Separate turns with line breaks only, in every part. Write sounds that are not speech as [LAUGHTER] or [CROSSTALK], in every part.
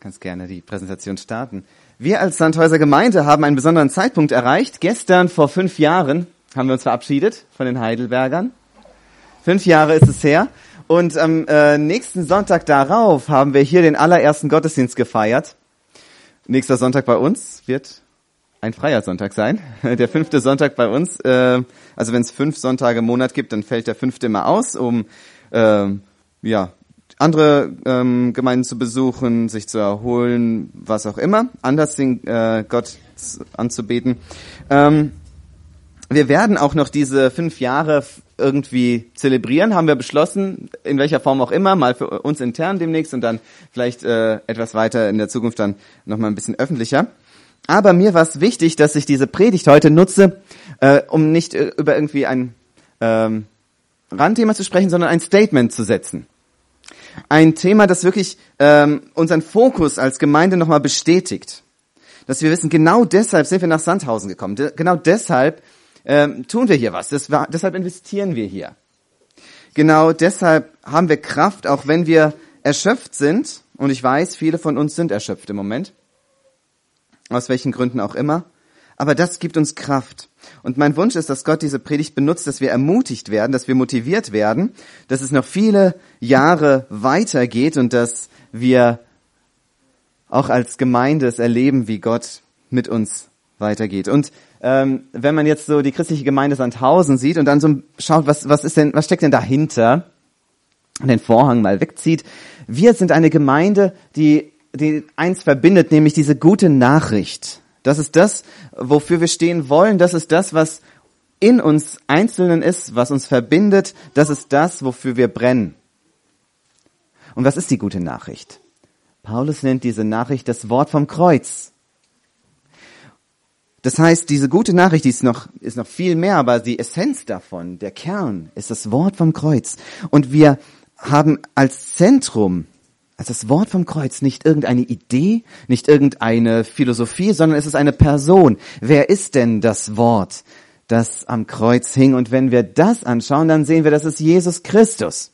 Kannst gerne die Präsentation starten. Wir als Sandhäuser Gemeinde haben einen besonderen Zeitpunkt erreicht. Gestern vor fünf Jahren haben wir uns verabschiedet von den Heidelbergern. Fünf Jahre ist es her. Und am äh, nächsten Sonntag darauf haben wir hier den allerersten Gottesdienst gefeiert. Nächster Sonntag bei uns wird ein freier Sonntag sein. [LAUGHS] Der fünfte Sonntag bei uns. Äh, also wenn es fünf Sonntage im Monat gibt, dann fällt der fünfte immer aus, um äh, ja andere ähm, Gemeinden zu besuchen, sich zu erholen, was auch immer, anders den äh, Gott anzubeten. Ähm, wir werden auch noch diese fünf Jahre irgendwie zelebrieren, haben wir beschlossen, in welcher Form auch immer, mal für uns intern demnächst und dann vielleicht äh, etwas weiter in der Zukunft dann nochmal ein bisschen öffentlicher. Aber mir war es wichtig, dass ich diese Predigt heute nutze, äh, um nicht äh, über irgendwie ein ähm, Randthema zu sprechen, sondern ein Statement zu setzen. Ein Thema, das wirklich ähm, unseren Fokus als Gemeinde nochmal bestätigt. Dass wir wissen, genau deshalb sind wir nach Sandhausen gekommen. De genau deshalb ähm, tun wir hier was. War, deshalb investieren wir hier. Genau deshalb haben wir Kraft, auch wenn wir erschöpft sind. Und ich weiß, viele von uns sind erschöpft im Moment. Aus welchen Gründen auch immer. Aber das gibt uns Kraft. Und mein Wunsch ist, dass Gott diese Predigt benutzt, dass wir ermutigt werden, dass wir motiviert werden, dass es noch viele Jahre weitergeht und dass wir auch als Gemeinde es erleben, wie Gott mit uns weitergeht. Und ähm, wenn man jetzt so die christliche Gemeinde Sandhausen sieht und dann so schaut, was, was ist denn, was steckt denn dahinter, und den Vorhang mal wegzieht, wir sind eine Gemeinde, die, die eins verbindet, nämlich diese gute Nachricht. Das ist das, wofür wir stehen wollen. Das ist das, was in uns Einzelnen ist, was uns verbindet. Das ist das, wofür wir brennen. Und was ist die gute Nachricht? Paulus nennt diese Nachricht das Wort vom Kreuz. Das heißt, diese gute Nachricht, die ist noch, ist noch viel mehr, aber die Essenz davon, der Kern, ist das Wort vom Kreuz. Und wir haben als Zentrum also das Wort vom Kreuz, nicht irgendeine Idee, nicht irgendeine Philosophie, sondern es ist eine Person. Wer ist denn das Wort, das am Kreuz hing? Und wenn wir das anschauen, dann sehen wir, das ist Jesus Christus.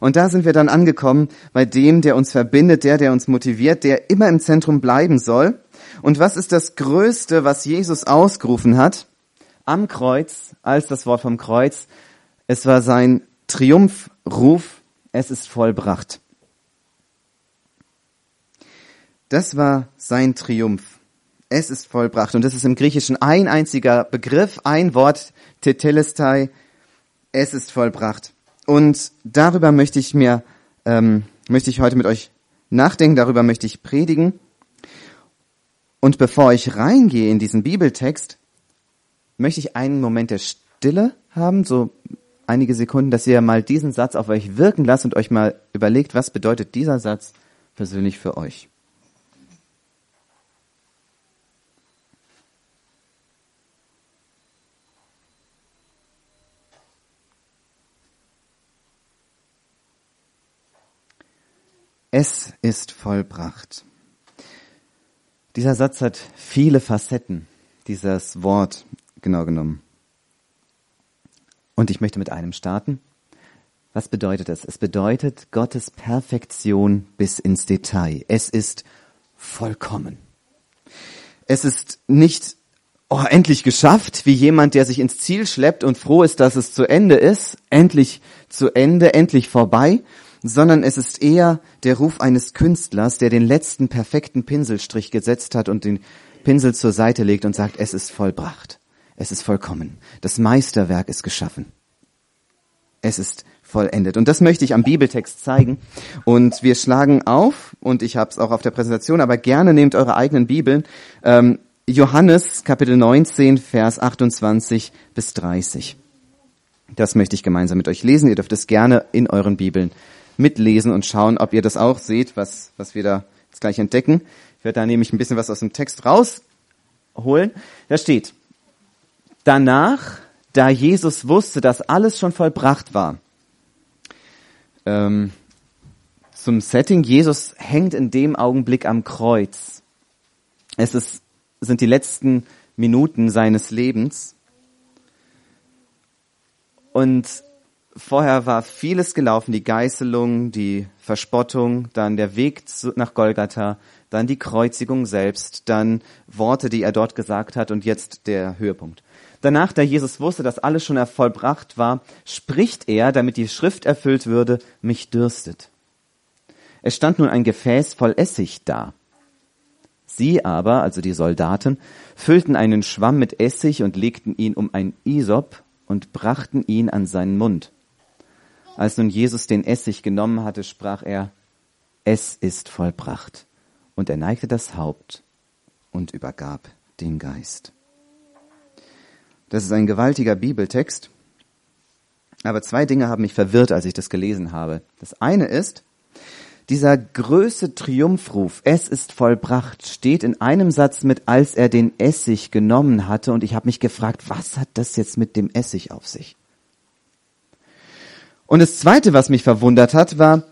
Und da sind wir dann angekommen bei dem, der uns verbindet, der, der uns motiviert, der immer im Zentrum bleiben soll. Und was ist das Größte, was Jesus ausgerufen hat? Am Kreuz, als das Wort vom Kreuz. Es war sein Triumphruf. Es ist vollbracht. Das war sein Triumph. Es ist vollbracht. Und das ist im Griechischen ein einziger Begriff, ein Wort, Tetelestai. Es ist vollbracht. Und darüber möchte ich mir, ähm, möchte ich heute mit euch nachdenken, darüber möchte ich predigen. Und bevor ich reingehe in diesen Bibeltext, möchte ich einen Moment der Stille haben, so einige Sekunden, dass ihr mal diesen Satz auf euch wirken lasst und euch mal überlegt, was bedeutet dieser Satz persönlich für euch. Es ist vollbracht. Dieser Satz hat viele Facetten, dieses Wort genau genommen. Und ich möchte mit einem starten. Was bedeutet das? Es bedeutet Gottes Perfektion bis ins Detail. Es ist vollkommen. Es ist nicht oh, endlich geschafft, wie jemand, der sich ins Ziel schleppt und froh ist, dass es zu Ende ist, endlich zu Ende, endlich vorbei, sondern es ist eher der Ruf eines Künstlers, der den letzten perfekten Pinselstrich gesetzt hat und den Pinsel zur Seite legt und sagt, es ist vollbracht. Es ist vollkommen. Das Meisterwerk ist geschaffen. Es ist vollendet. Und das möchte ich am Bibeltext zeigen. Und wir schlagen auf, und ich habe es auch auf der Präsentation, aber gerne nehmt eure eigenen Bibeln. Ähm, Johannes Kapitel 19, Vers 28 bis 30. Das möchte ich gemeinsam mit euch lesen. Ihr dürft es gerne in euren Bibeln mitlesen und schauen, ob ihr das auch seht, was, was wir da jetzt gleich entdecken. Ich werde da nämlich ein bisschen was aus dem Text rausholen. Da steht, danach, da Jesus wusste, dass alles schon vollbracht war, ähm, zum Setting, Jesus hängt in dem Augenblick am Kreuz. Es ist, sind die letzten Minuten seines Lebens. Und vorher war vieles gelaufen, die Geißelung, die Verspottung, dann der Weg nach Golgatha, dann die Kreuzigung selbst, dann Worte, die er dort gesagt hat und jetzt der Höhepunkt. Danach, da Jesus wusste, dass alles schon vollbracht war, spricht er, damit die Schrift erfüllt würde, mich dürstet. Es stand nun ein Gefäß voll Essig da. Sie aber, also die Soldaten, füllten einen Schwamm mit Essig und legten ihn um ein Isop und brachten ihn an seinen Mund. Als nun Jesus den Essig genommen hatte, sprach er, es ist vollbracht. Und er neigte das Haupt und übergab den Geist. Das ist ein gewaltiger Bibeltext. Aber zwei Dinge haben mich verwirrt, als ich das gelesen habe. Das eine ist, dieser größte Triumphruf, es ist vollbracht, steht in einem Satz mit, als er den Essig genommen hatte. Und ich habe mich gefragt, was hat das jetzt mit dem Essig auf sich? Und das Zweite, was mich verwundert hat, war,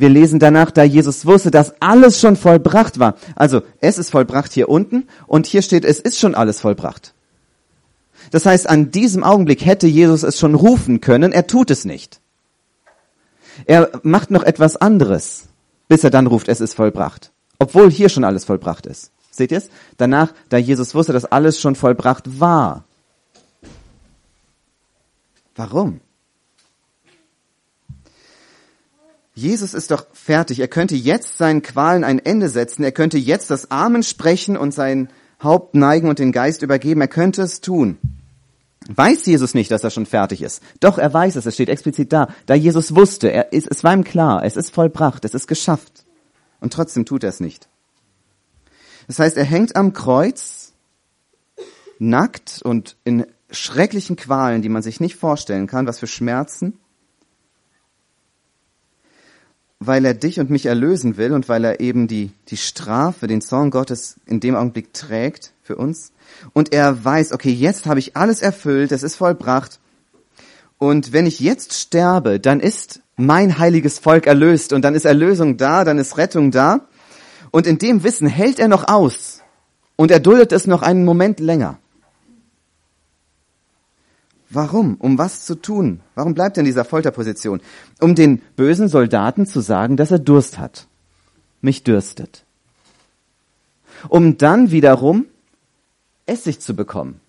wir lesen danach, da Jesus wusste, dass alles schon vollbracht war. Also es ist vollbracht hier unten und hier steht, es ist schon alles vollbracht. Das heißt, an diesem Augenblick hätte Jesus es schon rufen können, er tut es nicht. Er macht noch etwas anderes, bis er dann ruft, es ist vollbracht. Obwohl hier schon alles vollbracht ist. Seht ihr es? Danach, da Jesus wusste, dass alles schon vollbracht war. Warum? Jesus ist doch fertig. Er könnte jetzt seinen Qualen ein Ende setzen. Er könnte jetzt das Amen sprechen und sein Haupt neigen und den Geist übergeben. Er könnte es tun. Weiß Jesus nicht, dass er schon fertig ist? Doch, er weiß es. Es steht explizit da. Da Jesus wusste, er ist, es war ihm klar. Es ist vollbracht. Es ist geschafft. Und trotzdem tut er es nicht. Das heißt, er hängt am Kreuz, nackt und in schrecklichen Qualen, die man sich nicht vorstellen kann, was für Schmerzen weil er dich und mich erlösen will und weil er eben die, die Strafe, den Zorn Gottes in dem Augenblick trägt für uns. Und er weiß, okay, jetzt habe ich alles erfüllt, es ist vollbracht. Und wenn ich jetzt sterbe, dann ist mein heiliges Volk erlöst und dann ist Erlösung da, dann ist Rettung da. Und in dem Wissen hält er noch aus und er duldet es noch einen Moment länger. Warum? Um was zu tun? Warum bleibt er in dieser Folterposition? Um den bösen Soldaten zu sagen, dass er Durst hat. Mich dürstet. Um dann wiederum Essig zu bekommen.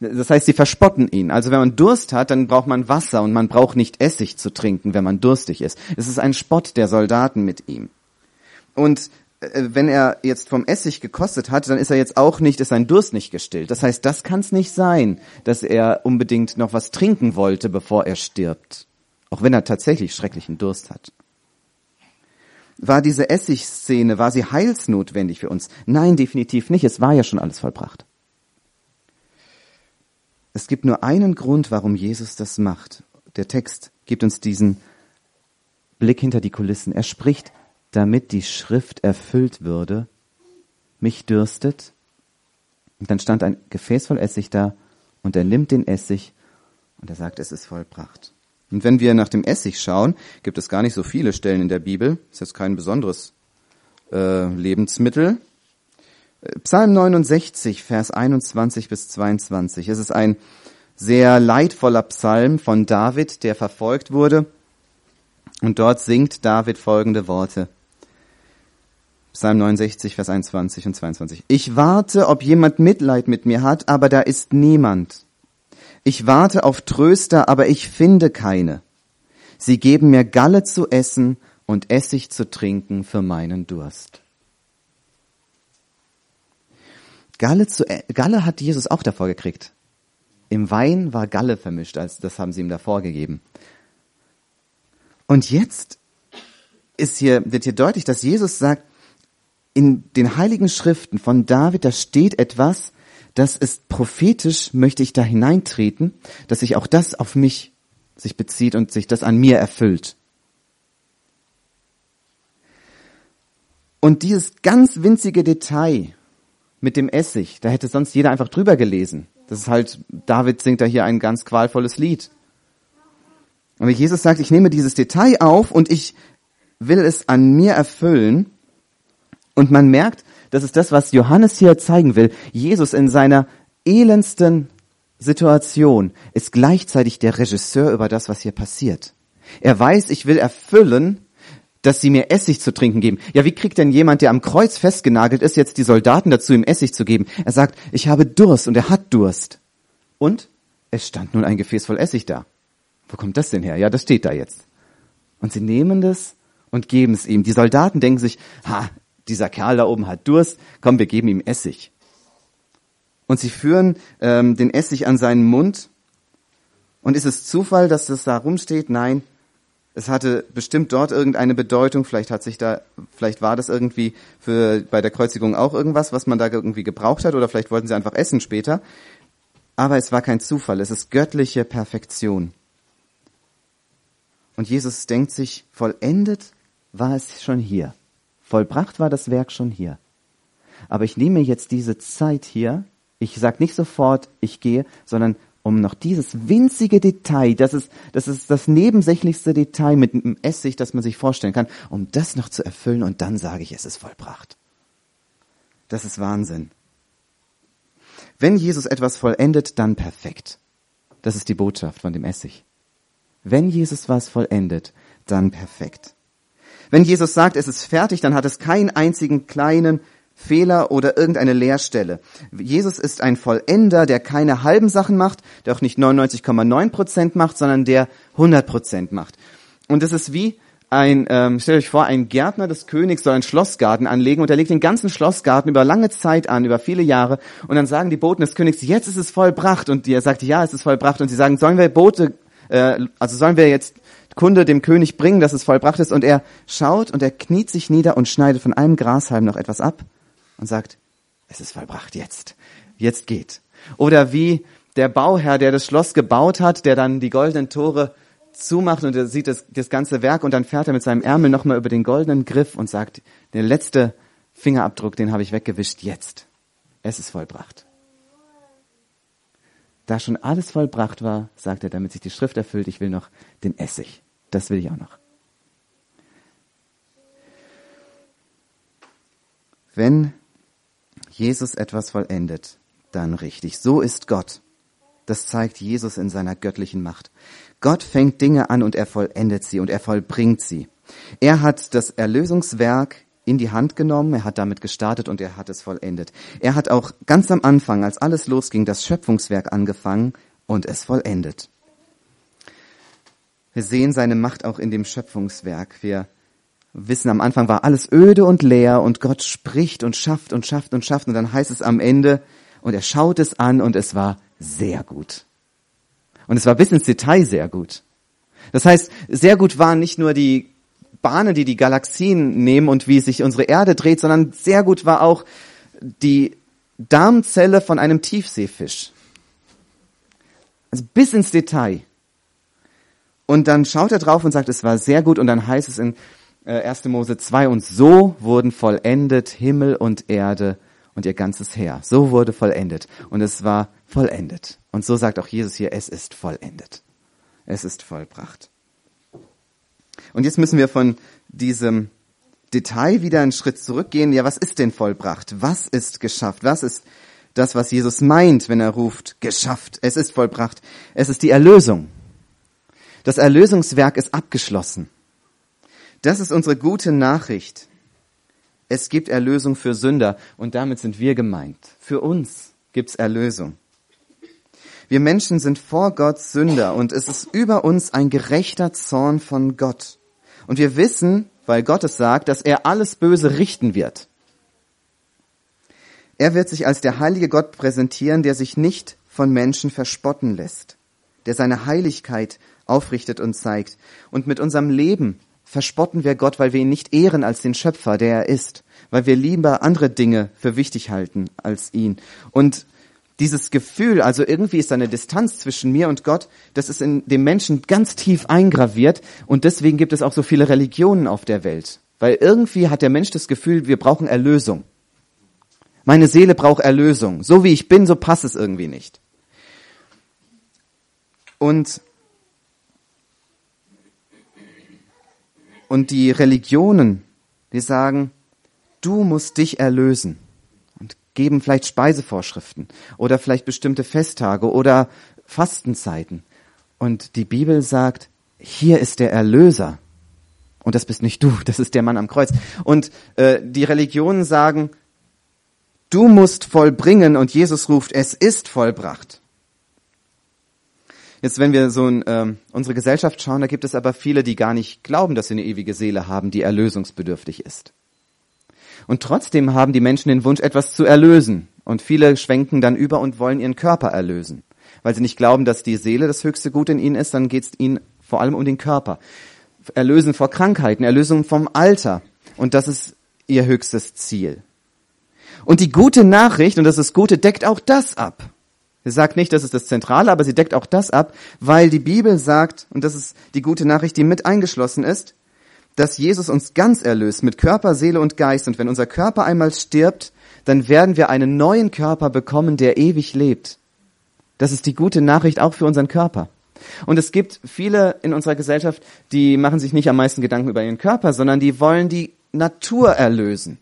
Das heißt, sie verspotten ihn. Also wenn man Durst hat, dann braucht man Wasser und man braucht nicht Essig zu trinken, wenn man durstig ist. Es ist ein Spott der Soldaten mit ihm. Und wenn er jetzt vom Essig gekostet hat, dann ist er jetzt auch nicht, ist sein Durst nicht gestillt. Das heißt, das kann es nicht sein, dass er unbedingt noch was trinken wollte, bevor er stirbt. Auch wenn er tatsächlich schrecklichen Durst hat. War diese Essigszene, war sie heilsnotwendig für uns? Nein, definitiv nicht. Es war ja schon alles vollbracht. Es gibt nur einen Grund, warum Jesus das macht. Der Text gibt uns diesen Blick hinter die Kulissen. Er spricht damit die Schrift erfüllt würde, mich dürstet. Und dann stand ein Gefäß voll Essig da und er nimmt den Essig und er sagt, es ist vollbracht. Und wenn wir nach dem Essig schauen, gibt es gar nicht so viele Stellen in der Bibel. Ist jetzt kein besonderes äh, Lebensmittel. Psalm 69, Vers 21 bis 22. Es ist ein sehr leidvoller Psalm von David, der verfolgt wurde. Und dort singt David folgende Worte. Psalm 69, Vers 21 und 22. Ich warte, ob jemand Mitleid mit mir hat, aber da ist niemand. Ich warte auf Tröster, aber ich finde keine. Sie geben mir Galle zu essen und Essig zu trinken für meinen Durst. Galle, zu, e, Galle hat Jesus auch davor gekriegt. Im Wein war Galle vermischt, als das haben sie ihm davor gegeben. Und jetzt ist hier, wird hier deutlich, dass Jesus sagt, in den heiligen Schriften von David, da steht etwas, das ist prophetisch, möchte ich da hineintreten, dass sich auch das auf mich sich bezieht und sich das an mir erfüllt. Und dieses ganz winzige Detail mit dem Essig, da hätte sonst jeder einfach drüber gelesen. Das ist halt, David singt da hier ein ganz qualvolles Lied. Aber Jesus sagt, ich nehme dieses Detail auf und ich will es an mir erfüllen und man merkt, das ist das, was Johannes hier zeigen will. Jesus in seiner elendsten Situation ist gleichzeitig der Regisseur über das, was hier passiert. Er weiß, ich will erfüllen, dass sie mir Essig zu trinken geben. Ja, wie kriegt denn jemand, der am Kreuz festgenagelt ist, jetzt die Soldaten dazu, ihm Essig zu geben? Er sagt, ich habe Durst und er hat Durst. Und es stand nun ein Gefäß voll Essig da. Wo kommt das denn her? Ja, das steht da jetzt. Und sie nehmen das und geben es ihm. Die Soldaten denken sich, ha, dieser Kerl da oben hat Durst, komm, wir geben ihm Essig. Und sie führen ähm, den Essig an seinen Mund. Und ist es Zufall, dass das da rumsteht? Nein, es hatte bestimmt dort irgendeine Bedeutung. Vielleicht hat sich da, vielleicht war das irgendwie für bei der Kreuzigung auch irgendwas, was man da irgendwie gebraucht hat, oder vielleicht wollten sie einfach essen später. Aber es war kein Zufall. Es ist göttliche Perfektion. Und Jesus denkt sich, vollendet war es schon hier. Vollbracht war das Werk schon hier. Aber ich nehme jetzt diese Zeit hier. Ich sage nicht sofort, ich gehe, sondern um noch dieses winzige Detail, das ist, das ist das nebensächlichste Detail mit einem Essig, das man sich vorstellen kann, um das noch zu erfüllen und dann sage ich, es ist vollbracht. Das ist Wahnsinn. Wenn Jesus etwas vollendet, dann perfekt. Das ist die Botschaft von dem Essig. Wenn Jesus was vollendet, dann perfekt. Wenn Jesus sagt, es ist fertig, dann hat es keinen einzigen kleinen Fehler oder irgendeine Leerstelle. Jesus ist ein Vollender, der keine halben Sachen macht, der auch nicht 99,9 Prozent macht, sondern der 100 Prozent macht. Und es ist wie ein, ähm, stellt euch vor, ein Gärtner des Königs soll einen Schlossgarten anlegen und er legt den ganzen Schlossgarten über lange Zeit an, über viele Jahre. Und dann sagen die Boten des Königs, jetzt ist es vollbracht. Und er sagt, ja, es ist vollbracht. Und sie sagen, sollen wir Boote, äh, also sollen wir jetzt Kunde dem König bringen, dass es vollbracht ist? Und er schaut und er kniet sich nieder und schneidet von einem Grashalm noch etwas ab und sagt, es ist vollbracht jetzt. Jetzt geht. Oder wie der Bauherr, der das Schloss gebaut hat, der dann die goldenen Tore zumacht und er sieht das, das ganze Werk und dann fährt er mit seinem Ärmel nochmal über den goldenen Griff und sagt, der letzte Fingerabdruck, den habe ich weggewischt, jetzt. Es ist vollbracht. Da schon alles vollbracht war, sagt er, damit sich die Schrift erfüllt, ich will noch den Essig. Das will ich auch noch. Wenn Jesus etwas vollendet, dann richtig. So ist Gott. Das zeigt Jesus in seiner göttlichen Macht. Gott fängt Dinge an und er vollendet sie und er vollbringt sie. Er hat das Erlösungswerk in die Hand genommen, er hat damit gestartet und er hat es vollendet. Er hat auch ganz am Anfang, als alles losging, das Schöpfungswerk angefangen und es vollendet. Wir sehen seine Macht auch in dem Schöpfungswerk. Wir wissen, am Anfang war alles öde und leer und Gott spricht und schafft und schafft und schafft und dann heißt es am Ende, und er schaut es an und es war sehr gut. Und es war bis ins Detail sehr gut. Das heißt, sehr gut waren nicht nur die Bahnen, die die Galaxien nehmen und wie sich unsere Erde dreht, sondern sehr gut war auch die Darmzelle von einem Tiefseefisch. Also bis ins Detail. Und dann schaut er drauf und sagt, es war sehr gut und dann heißt es in 1. Äh, Mose 2, und so wurden vollendet Himmel und Erde und ihr ganzes Heer. So wurde vollendet. Und es war vollendet. Und so sagt auch Jesus hier, es ist vollendet. Es ist vollbracht. Und jetzt müssen wir von diesem Detail wieder einen Schritt zurückgehen. Ja, was ist denn vollbracht? Was ist geschafft? Was ist das, was Jesus meint, wenn er ruft, geschafft? Es ist vollbracht. Es ist die Erlösung. Das Erlösungswerk ist abgeschlossen. Das ist unsere gute Nachricht. Es gibt Erlösung für Sünder und damit sind wir gemeint. Für uns gibt's Erlösung. Wir Menschen sind vor Gott Sünder und es ist über uns ein gerechter Zorn von Gott. Und wir wissen, weil Gott es sagt, dass er alles Böse richten wird. Er wird sich als der heilige Gott präsentieren, der sich nicht von Menschen verspotten lässt, der seine Heiligkeit aufrichtet und zeigt und mit unserem Leben verspotten wir Gott, weil wir ihn nicht ehren als den Schöpfer, der er ist, weil wir lieber andere Dinge für wichtig halten als ihn. Und dieses Gefühl, also irgendwie ist eine Distanz zwischen mir und Gott, das ist in dem Menschen ganz tief eingraviert und deswegen gibt es auch so viele Religionen auf der Welt. Weil irgendwie hat der Mensch das Gefühl, wir brauchen Erlösung. Meine Seele braucht Erlösung. So wie ich bin, so passt es irgendwie nicht. Und Und die Religionen, die sagen, du musst dich erlösen. Geben vielleicht Speisevorschriften oder vielleicht bestimmte Festtage oder Fastenzeiten. Und die Bibel sagt, hier ist der Erlöser. Und das bist nicht du, das ist der Mann am Kreuz. Und äh, die Religionen sagen, du musst vollbringen und Jesus ruft, es ist vollbracht. Jetzt, wenn wir so in ähm, unsere Gesellschaft schauen, da gibt es aber viele, die gar nicht glauben, dass sie eine ewige Seele haben, die erlösungsbedürftig ist. Und trotzdem haben die Menschen den Wunsch, etwas zu erlösen. Und viele schwenken dann über und wollen ihren Körper erlösen. Weil sie nicht glauben, dass die Seele das höchste Gut in ihnen ist, dann geht es ihnen vor allem um den Körper. Erlösen vor Krankheiten, Erlösung vom Alter. Und das ist ihr höchstes Ziel. Und die gute Nachricht, und das ist Gute, deckt auch das ab. Sie sagt nicht, das ist das Zentrale, aber sie deckt auch das ab, weil die Bibel sagt, und das ist die gute Nachricht, die mit eingeschlossen ist, dass Jesus uns ganz erlöst mit Körper, Seele und Geist. Und wenn unser Körper einmal stirbt, dann werden wir einen neuen Körper bekommen, der ewig lebt. Das ist die gute Nachricht auch für unseren Körper. Und es gibt viele in unserer Gesellschaft, die machen sich nicht am meisten Gedanken über ihren Körper, sondern die wollen die Natur erlösen.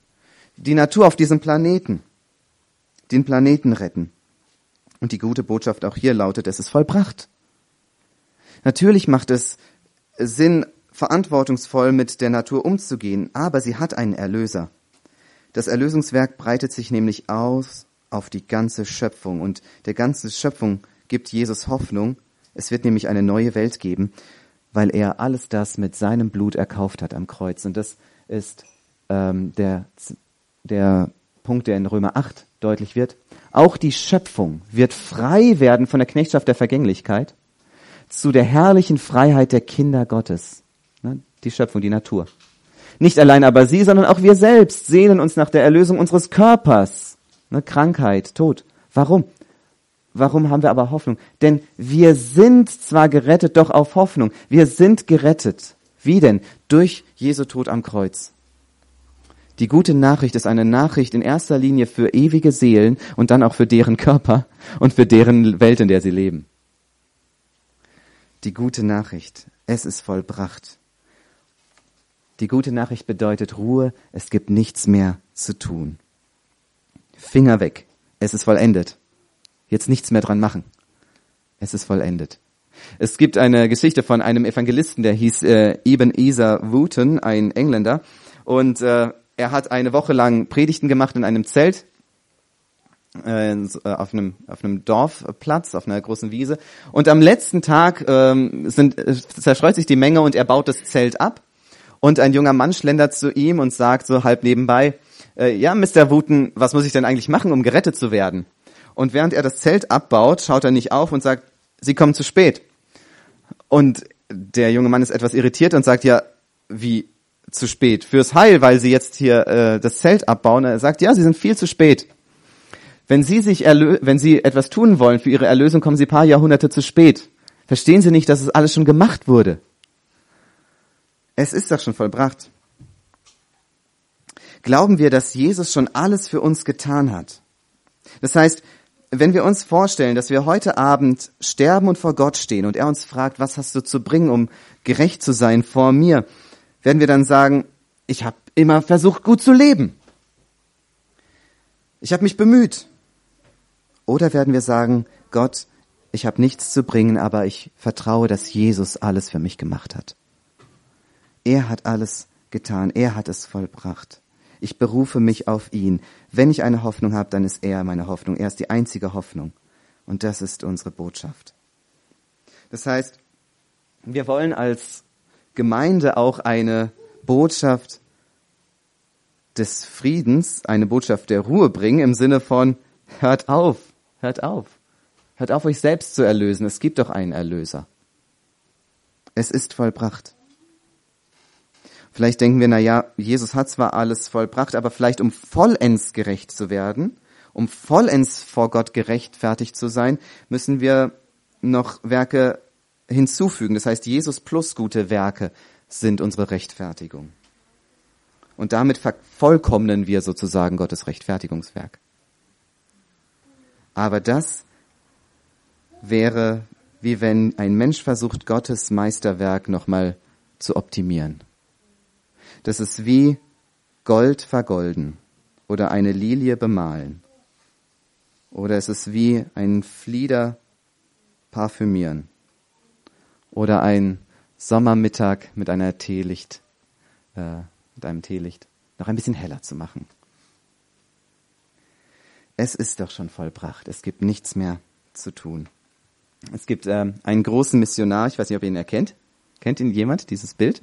Die Natur auf diesem Planeten. Den Planeten retten. Und die gute Botschaft auch hier lautet, es ist vollbracht. Natürlich macht es Sinn, verantwortungsvoll mit der Natur umzugehen, aber sie hat einen Erlöser. Das Erlösungswerk breitet sich nämlich aus auf die ganze Schöpfung und der ganzen Schöpfung gibt Jesus Hoffnung. Es wird nämlich eine neue Welt geben, weil er alles das mit seinem Blut erkauft hat am Kreuz. Und das ist ähm, der, der Punkt, der in Römer 8 deutlich wird. Auch die Schöpfung wird frei werden von der Knechtschaft der Vergänglichkeit zu der herrlichen Freiheit der Kinder Gottes. Die Schöpfung, die Natur. Nicht allein aber sie, sondern auch wir selbst sehnen uns nach der Erlösung unseres Körpers. Ne? Krankheit, Tod. Warum? Warum haben wir aber Hoffnung? Denn wir sind zwar gerettet, doch auf Hoffnung. Wir sind gerettet. Wie denn? Durch Jesu Tod am Kreuz. Die gute Nachricht ist eine Nachricht in erster Linie für ewige Seelen und dann auch für deren Körper und für deren Welt, in der sie leben. Die gute Nachricht. Es ist vollbracht. Die gute Nachricht bedeutet Ruhe, es gibt nichts mehr zu tun. Finger weg, es ist vollendet. Jetzt nichts mehr dran machen. Es ist vollendet. Es gibt eine Geschichte von einem Evangelisten, der hieß äh, Eben Ezer Wooten, ein Engländer, und äh, er hat eine Woche lang Predigten gemacht in einem Zelt äh, äh, auf einem auf einem Dorfplatz, auf einer großen Wiese. Und am letzten Tag ähm, sind, äh, zerstreut sich die Menge und er baut das Zelt ab. Und ein junger Mann schlendert zu ihm und sagt so halb nebenbei, äh, ja, Mr. Wooten, was muss ich denn eigentlich machen, um gerettet zu werden? Und während er das Zelt abbaut, schaut er nicht auf und sagt, Sie kommen zu spät. Und der junge Mann ist etwas irritiert und sagt, ja, wie zu spät? Fürs Heil, weil Sie jetzt hier äh, das Zelt abbauen. Er sagt, ja, Sie sind viel zu spät. Wenn Sie sich erlö wenn Sie etwas tun wollen für Ihre Erlösung, kommen Sie paar Jahrhunderte zu spät. Verstehen Sie nicht, dass es alles schon gemacht wurde? Es ist doch schon vollbracht. Glauben wir, dass Jesus schon alles für uns getan hat? Das heißt, wenn wir uns vorstellen, dass wir heute Abend sterben und vor Gott stehen und er uns fragt, was hast du zu bringen, um gerecht zu sein vor mir, werden wir dann sagen, ich habe immer versucht, gut zu leben. Ich habe mich bemüht. Oder werden wir sagen, Gott, ich habe nichts zu bringen, aber ich vertraue, dass Jesus alles für mich gemacht hat. Er hat alles getan, er hat es vollbracht. Ich berufe mich auf ihn. Wenn ich eine Hoffnung habe, dann ist er meine Hoffnung. Er ist die einzige Hoffnung. Und das ist unsere Botschaft. Das heißt, wir wollen als Gemeinde auch eine Botschaft des Friedens, eine Botschaft der Ruhe bringen im Sinne von, hört auf, Hört auf. Hört auf, euch selbst zu erlösen. Es gibt doch einen Erlöser. Es ist vollbracht. Vielleicht denken wir, na ja, Jesus hat zwar alles vollbracht, aber vielleicht um vollends gerecht zu werden, um vollends vor Gott gerechtfertigt zu sein, müssen wir noch Werke hinzufügen. Das heißt, Jesus plus gute Werke sind unsere Rechtfertigung. Und damit vervollkommnen wir sozusagen Gottes Rechtfertigungswerk. Aber das wäre, wie wenn ein Mensch versucht, Gottes Meisterwerk nochmal zu optimieren. Das ist wie Gold vergolden oder eine Lilie bemalen. Oder es ist wie ein Flieder parfümieren. Oder ein Sommermittag mit einer Teelicht, äh, mit einem Teelicht noch ein bisschen heller zu machen. Es ist doch schon vollbracht. Es gibt nichts mehr zu tun. Es gibt äh, einen großen Missionar, ich weiß nicht, ob ihr ihn erkennt. Kennt ihn jemand, dieses Bild?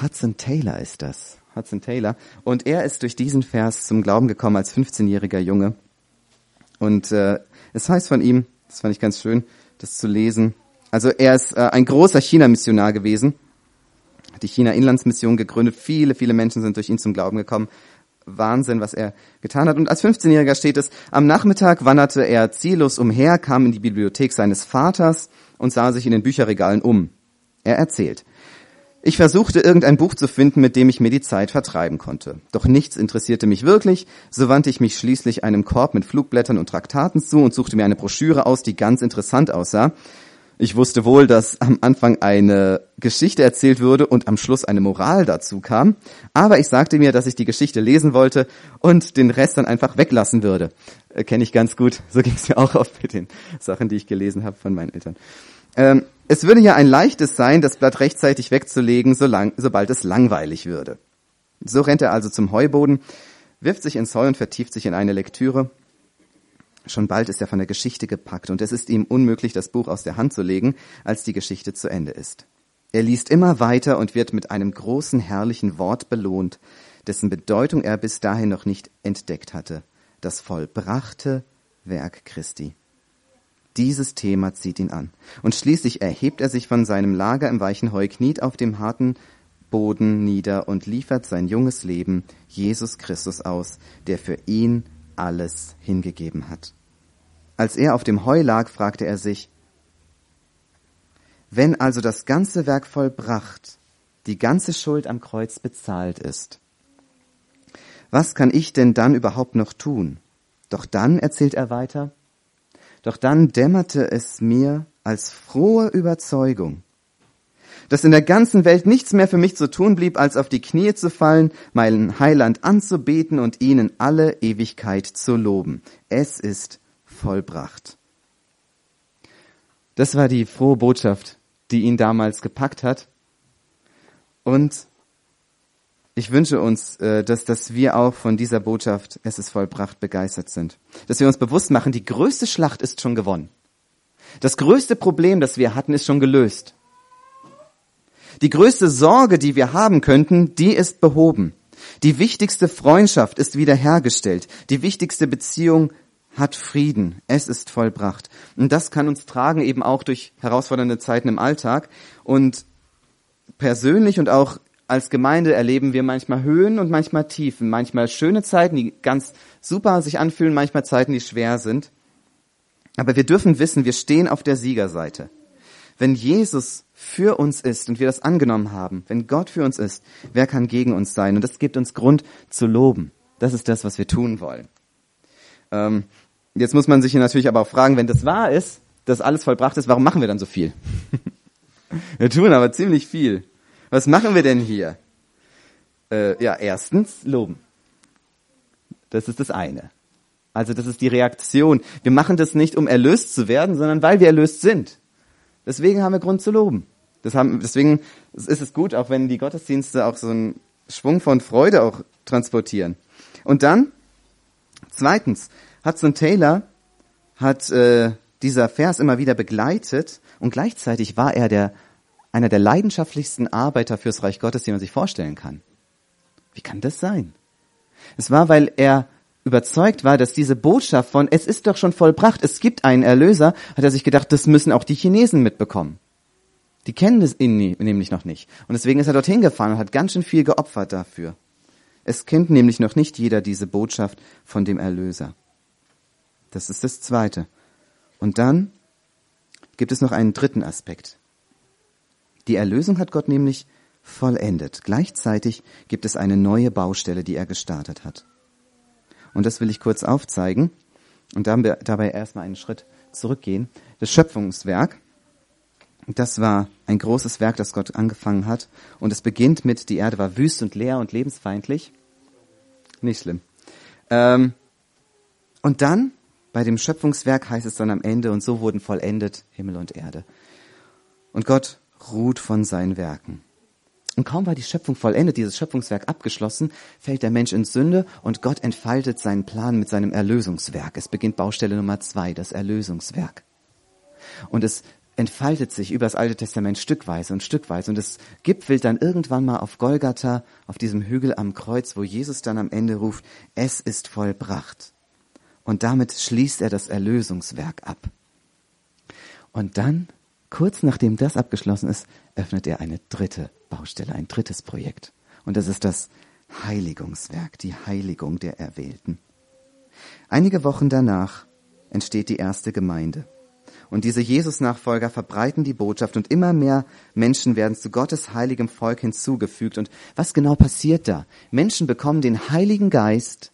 Hudson Taylor ist das. Hudson Taylor. Und er ist durch diesen Vers zum Glauben gekommen als 15-jähriger Junge. Und äh, es heißt von ihm, das fand ich ganz schön, das zu lesen. Also er ist äh, ein großer China-Missionar gewesen, hat die China-Inlandsmission gegründet. Viele, viele Menschen sind durch ihn zum Glauben gekommen. Wahnsinn, was er getan hat. Und als 15-Jähriger steht es, am Nachmittag wanderte er ziellos umher, kam in die Bibliothek seines Vaters und sah sich in den Bücherregalen um. Er erzählt, ich versuchte irgendein Buch zu finden, mit dem ich mir die Zeit vertreiben konnte. Doch nichts interessierte mich wirklich, so wandte ich mich schließlich einem Korb mit Flugblättern und Traktaten zu und suchte mir eine Broschüre aus, die ganz interessant aussah. Ich wusste wohl, dass am Anfang eine Geschichte erzählt würde und am Schluss eine Moral dazu kam, aber ich sagte mir, dass ich die Geschichte lesen wollte und den Rest dann einfach weglassen würde. Äh, Kenne ich ganz gut, so ging es mir auch oft mit den Sachen, die ich gelesen habe von meinen Eltern. Ähm, es würde ja ein leichtes sein, das Blatt rechtzeitig wegzulegen, solang, sobald es langweilig würde. So rennt er also zum Heuboden, wirft sich ins Heu und vertieft sich in eine Lektüre. Schon bald ist er von der Geschichte gepackt und es ist ihm unmöglich, das Buch aus der Hand zu legen, als die Geschichte zu Ende ist. Er liest immer weiter und wird mit einem großen, herrlichen Wort belohnt, dessen Bedeutung er bis dahin noch nicht entdeckt hatte. Das vollbrachte Werk Christi. Dieses Thema zieht ihn an. Und schließlich erhebt er sich von seinem Lager im weichen Heu, kniet auf dem harten Boden nieder und liefert sein junges Leben Jesus Christus aus, der für ihn alles hingegeben hat. Als er auf dem Heu lag, fragte er sich, wenn also das ganze Werk vollbracht, die ganze Schuld am Kreuz bezahlt ist, was kann ich denn dann überhaupt noch tun? Doch dann, erzählt er weiter, doch dann dämmerte es mir als frohe Überzeugung, dass in der ganzen Welt nichts mehr für mich zu tun blieb, als auf die Knie zu fallen, meinen Heiland anzubeten und ihn in alle Ewigkeit zu loben. Es ist vollbracht. Das war die frohe Botschaft, die ihn damals gepackt hat. Und ich wünsche uns, äh, dass, dass wir auch von dieser Botschaft, es ist vollbracht, begeistert sind. Dass wir uns bewusst machen, die größte Schlacht ist schon gewonnen. Das größte Problem, das wir hatten, ist schon gelöst. Die größte Sorge, die wir haben könnten, die ist behoben. Die wichtigste Freundschaft ist wiederhergestellt. Die wichtigste Beziehung hat Frieden. Es ist vollbracht. Und das kann uns tragen eben auch durch herausfordernde Zeiten im Alltag. Und persönlich und auch als Gemeinde erleben wir manchmal Höhen und manchmal Tiefen, manchmal schöne Zeiten, die ganz super sich anfühlen, manchmal Zeiten, die schwer sind. Aber wir dürfen wissen, wir stehen auf der Siegerseite. Wenn Jesus für uns ist und wir das angenommen haben, wenn Gott für uns ist, wer kann gegen uns sein? Und das gibt uns Grund zu loben. Das ist das, was wir tun wollen. Ähm, jetzt muss man sich natürlich aber auch fragen, wenn das wahr ist, dass alles vollbracht ist, warum machen wir dann so viel? [LAUGHS] wir tun aber ziemlich viel. Was machen wir denn hier? Äh, ja, erstens loben. Das ist das eine. Also das ist die Reaktion. Wir machen das nicht, um erlöst zu werden, sondern weil wir erlöst sind. Deswegen haben wir Grund zu loben. Haben, deswegen ist es gut, auch wenn die Gottesdienste auch so einen Schwung von Freude auch transportieren. Und dann, zweitens, Hudson Taylor hat äh, dieser Vers immer wieder begleitet und gleichzeitig war er der einer der leidenschaftlichsten Arbeiter fürs Reich Gottes, die man sich vorstellen kann. Wie kann das sein? Es war, weil er überzeugt war, dass diese Botschaft von es ist doch schon vollbracht, es gibt einen Erlöser, hat er sich gedacht, das müssen auch die Chinesen mitbekommen. Die kennen das nämlich noch nicht. Und deswegen ist er dorthin gefahren und hat ganz schön viel geopfert dafür. Es kennt nämlich noch nicht jeder diese Botschaft von dem Erlöser. Das ist das Zweite. Und dann gibt es noch einen dritten Aspekt. Die Erlösung hat Gott nämlich vollendet. Gleichzeitig gibt es eine neue Baustelle, die er gestartet hat. Und das will ich kurz aufzeigen und dabei erstmal einen Schritt zurückgehen. Das Schöpfungswerk, das war ein großes Werk, das Gott angefangen hat. Und es beginnt mit, die Erde war wüst und leer und lebensfeindlich. Nicht schlimm. Ähm, Und dann, bei dem Schöpfungswerk heißt es dann am Ende, und so wurden vollendet Himmel und Erde. Und Gott ruht von seinen Werken. Und kaum war die Schöpfung vollendet, dieses Schöpfungswerk abgeschlossen, fällt der Mensch in Sünde und Gott entfaltet seinen Plan mit seinem Erlösungswerk. Es beginnt Baustelle Nummer zwei, das Erlösungswerk. Und es entfaltet sich über das Alte Testament stückweise und stückweise und es gipfelt dann irgendwann mal auf Golgatha, auf diesem Hügel am Kreuz, wo Jesus dann am Ende ruft, es ist vollbracht. Und damit schließt er das Erlösungswerk ab. Und dann, kurz nachdem das abgeschlossen ist, öffnet er eine dritte Baustelle, ein drittes Projekt. Und das ist das Heiligungswerk, die Heiligung der Erwählten. Einige Wochen danach entsteht die erste Gemeinde. Und diese Jesus-Nachfolger verbreiten die Botschaft und immer mehr Menschen werden zu Gottes heiligem Volk hinzugefügt. Und was genau passiert da? Menschen bekommen den Heiligen Geist.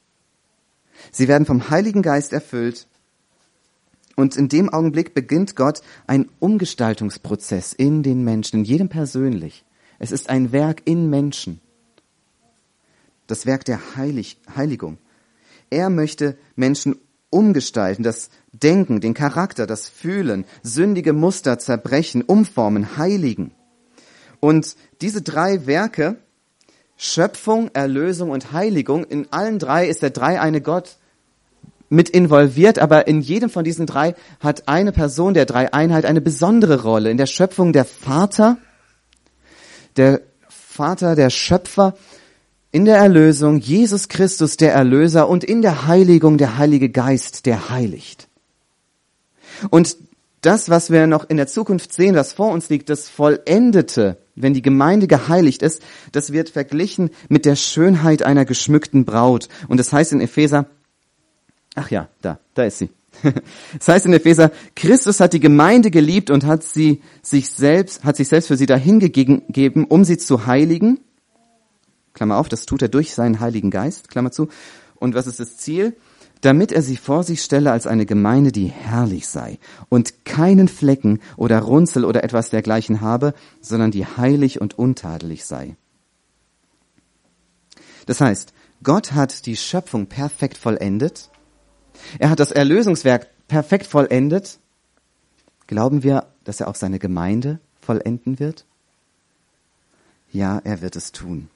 Sie werden vom Heiligen Geist erfüllt. Und in dem Augenblick beginnt Gott ein Umgestaltungsprozess in den Menschen, in jedem persönlich. Es ist ein Werk in Menschen. Das Werk der Heilig Heiligung. Er möchte Menschen umgestalten, das Denken, den Charakter, das Fühlen, sündige Muster zerbrechen, umformen, heiligen. Und diese drei Werke, Schöpfung, Erlösung und Heiligung, in allen drei ist der dreieine Gott mit involviert, aber in jedem von diesen drei hat eine Person der Dreieinheit eine besondere Rolle. In der Schöpfung der Vater, der Vater, der Schöpfer, in der Erlösung Jesus Christus, der Erlöser und in der Heiligung der Heilige Geist, der heiligt. Und das, was wir noch in der Zukunft sehen, was vor uns liegt, das Vollendete, wenn die Gemeinde geheiligt ist, das wird verglichen mit der Schönheit einer geschmückten Braut. Und das heißt in Epheser, ach ja, da, da ist sie. [LAUGHS] Das heißt in Epheser, Christus hat die Gemeinde geliebt und hat sie sich selbst, hat sich selbst für sie dahingegeben, um sie zu heiligen. Klammer auf, das tut er durch seinen Heiligen Geist, Klammer zu. Und was ist das Ziel? Damit er sie vor sich stelle als eine Gemeinde, die herrlich sei und keinen Flecken oder Runzel oder etwas dergleichen habe, sondern die heilig und untadelig sei. Das heißt, Gott hat die Schöpfung perfekt vollendet er hat das Erlösungswerk perfekt vollendet. Glauben wir, dass er auch seine Gemeinde vollenden wird? Ja, er wird es tun.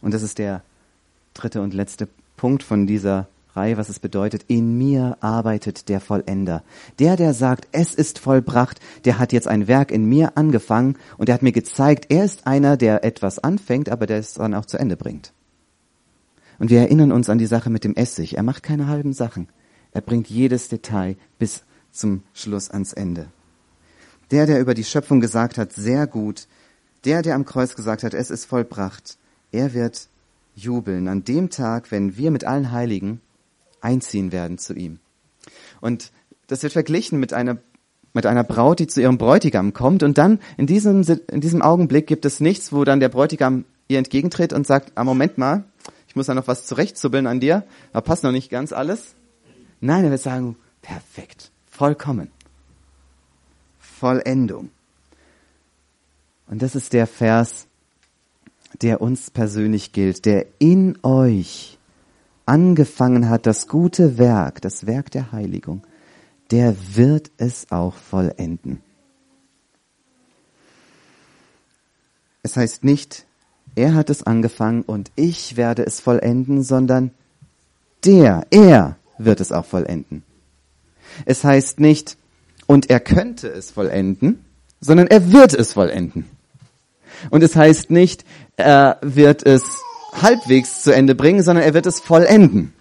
Und das ist der dritte und letzte Punkt von dieser Reihe, was es bedeutet. In mir arbeitet der Vollender. Der, der sagt, es ist vollbracht, der hat jetzt ein Werk in mir angefangen und er hat mir gezeigt, er ist einer, der etwas anfängt, aber der es dann auch zu Ende bringt. Und wir erinnern uns an die Sache mit dem Essig. Er macht keine halben Sachen. Er bringt jedes Detail bis zum Schluss ans Ende. Der, der über die Schöpfung gesagt hat, sehr gut. Der, der am Kreuz gesagt hat, es ist vollbracht. Er wird jubeln an dem Tag, wenn wir mit allen Heiligen einziehen werden zu ihm. Und das wird verglichen mit einer, mit einer Braut, die zu ihrem Bräutigam kommt. Und dann in diesem, in diesem Augenblick gibt es nichts, wo dann der Bräutigam ihr entgegentritt und sagt, ah, Moment mal, ich muss da noch was zurechtzubbeln an dir, da passt noch nicht ganz alles. Nein, er wird sagen, perfekt, vollkommen. Vollendung. Und das ist der Vers, der uns persönlich gilt, der in euch angefangen hat, das gute Werk, das Werk der Heiligung, der wird es auch vollenden. Es heißt nicht, er hat es angefangen und ich werde es vollenden, sondern der, er wird es auch vollenden. Es heißt nicht, und er könnte es vollenden, sondern er wird es vollenden. Und es heißt nicht, er wird es halbwegs zu Ende bringen, sondern er wird es vollenden.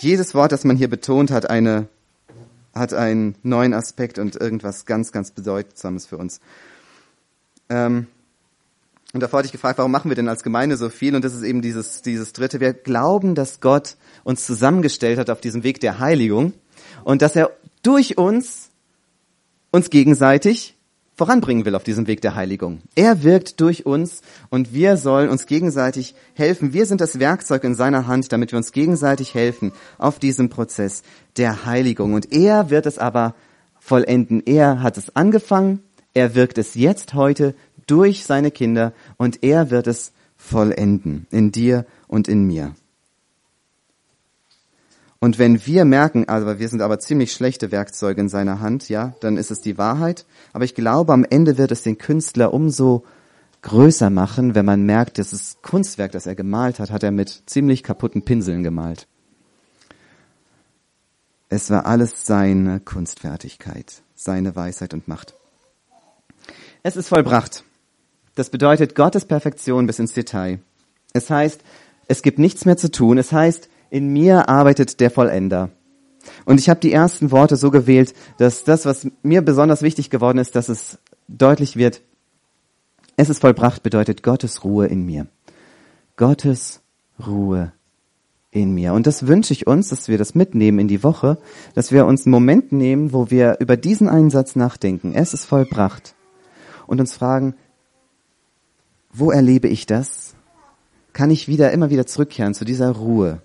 Jedes Wort, das man hier betont, hat eine, hat einen neuen Aspekt und irgendwas ganz, ganz Bedeutsames für uns. Ähm, und davor hatte ich gefragt, warum machen wir denn als Gemeinde so viel? Und das ist eben dieses, dieses dritte. Wir glauben, dass Gott uns zusammengestellt hat auf diesem Weg der Heiligung und dass er durch uns uns gegenseitig voranbringen will auf diesem Weg der Heiligung. Er wirkt durch uns und wir sollen uns gegenseitig helfen. Wir sind das Werkzeug in seiner Hand, damit wir uns gegenseitig helfen auf diesem Prozess der Heiligung. Und er wird es aber vollenden. Er hat es angefangen er wirkt es jetzt heute durch seine Kinder und er wird es vollenden in dir und in mir. Und wenn wir merken, also wir sind aber ziemlich schlechte Werkzeuge in seiner Hand, ja, dann ist es die Wahrheit. Aber ich glaube, am Ende wird es den Künstler umso größer machen, wenn man merkt, das Kunstwerk, das er gemalt hat, hat er mit ziemlich kaputten Pinseln gemalt. Es war alles seine Kunstfertigkeit, seine Weisheit und Macht. Es ist vollbracht. Das bedeutet Gottes Perfektion bis ins Detail. Es heißt, es gibt nichts mehr zu tun. Es heißt, in mir arbeitet der Vollender. Und ich habe die ersten Worte so gewählt, dass das, was mir besonders wichtig geworden ist, dass es deutlich wird, es ist vollbracht bedeutet Gottes Ruhe in mir. Gottes Ruhe in mir. Und das wünsche ich uns, dass wir das mitnehmen in die Woche, dass wir uns einen Moment nehmen, wo wir über diesen einen Satz nachdenken. Es ist vollbracht. Und uns fragen, wo erlebe ich das? Kann ich wieder, immer wieder zurückkehren zu dieser Ruhe,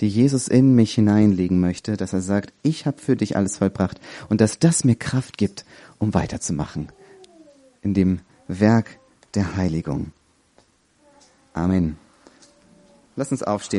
die Jesus in mich hineinlegen möchte, dass er sagt, ich habe für dich alles vollbracht und dass das mir Kraft gibt, um weiterzumachen in dem Werk der Heiligung. Amen. Lass uns aufstehen.